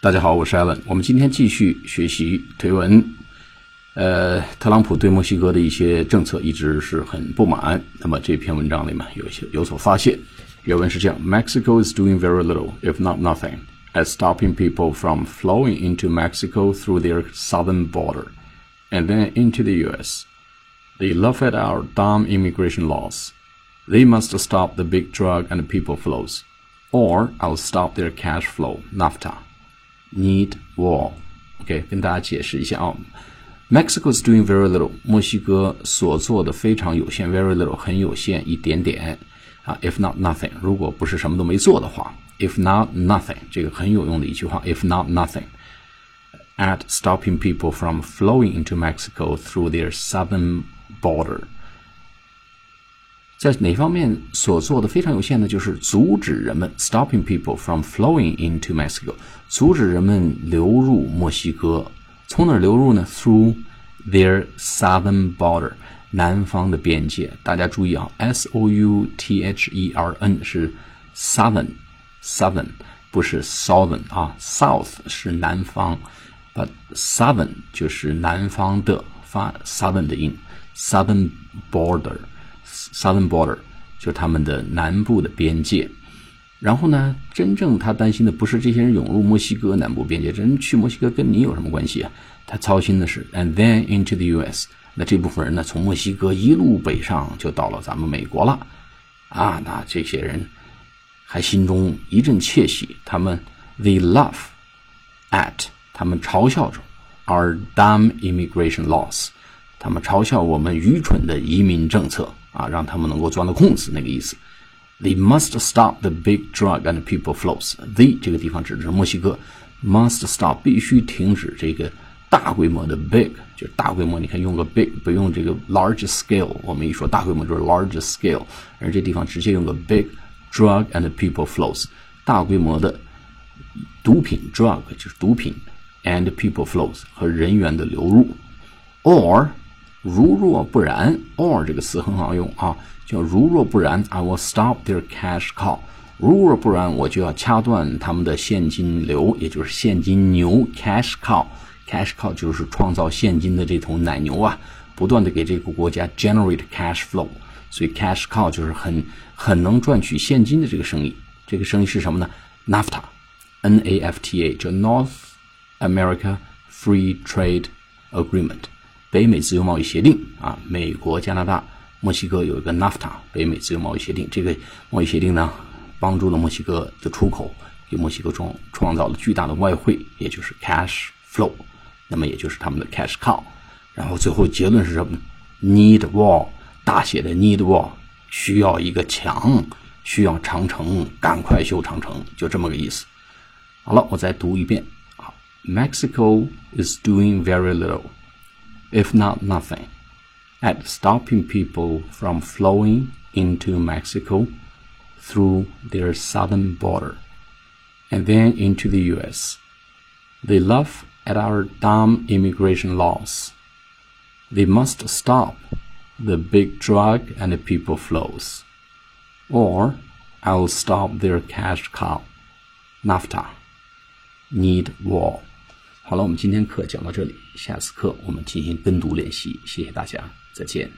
大家好，我是艾伦。我们今天继续学习推文。呃，特朗普对墨西哥的一些政策一直是很不满。那么这篇文章里面有一些有所发现。原文是这样：Mexico is doing very little, if not nothing, at stopping people from flowing into Mexico through their southern border and then into the U.S. They laugh at our dumb immigration laws. They must stop the big drug and people flows, or I'll stop their cash flow, NAFTA. Need war. OK，跟大家解释一下啊。Mexico is doing very little，墨西哥所做的非常有限，very little 很有限，一点点啊。If not nothing，如果不是什么都没做的话，if not nothing，这个很有用的一句话。If not nothing。at stopping people from flowing into Mexico through their southern border. 在哪方面所做的非常有限呢？就是阻止人们 stopping people from flowing into Mexico，阻止人们流入墨西哥。从哪流入呢？Through their southern border，南方的边界。大家注意啊，S O U T H E R N 是 southern，southern 不是 southern 啊，south 是南方。But southern 就是南方的，发 southern 的音，southern border Southern border 就是他们的南部的边界。然后呢，真正他担心的不是这些人涌入墨西哥南部边界，人去墨西哥跟你有什么关系啊？他操心的是，and then into the U.S. 那这部分人呢，从墨西哥一路北上就到了咱们美国了，啊，那这些人还心中一阵窃喜，他们 they laugh at。他们嘲笑着 our dumb immigration laws，他们嘲笑我们愚蠢的移民政策啊，让他们能够钻了空子那个意思。They must stop the big drug and people flows. They 这个地方指的是墨西哥，must stop 必须停止这个大规模的 big 就是大规模，你看用个 big 不用这个 large scale。我们一说大规模就是 large scale，而这地方直接用个 big drug and people flows，大规模的毒品 drug 就是毒品。and people flows 和人员的流入，or 如若不然，or 这个词很好用啊，叫如若不然，I will stop their cash cow。如若不然，我就要掐断他们的现金流，也就是现金牛 cash cow。cash cow 就是创造现金的这头奶牛啊，不断的给这个国家 generate cash flow。所以 cash cow 就是很很能赚取现金的这个生意。这个生意是什么呢？NAFTA，N A F T A，叫 North。America Free Trade Agreement，北美自由贸易协定啊，美国、加拿大、墨西哥有一个 NAFTA 北美自由贸易协定。这个贸易协定呢，帮助了墨西哥的出口，给墨西哥创创造了巨大的外汇，也就是 cash flow，那么也就是他们的 cash cow。然后最后结论是什么呢？Need wall，大写的 Need wall，需要一个墙，需要长城，赶快修长城，就这么个意思。好了，我再读一遍。Mexico is doing very little, if not nothing, at stopping people from flowing into Mexico through their southern border and then into the US. They laugh at our dumb immigration laws. They must stop the big drug and the people flows, or I'll stop their cash cow, NAFTA. Need war. 好了，我们今天课讲到这里，下次课我们进行跟读练习。谢谢大家，再见。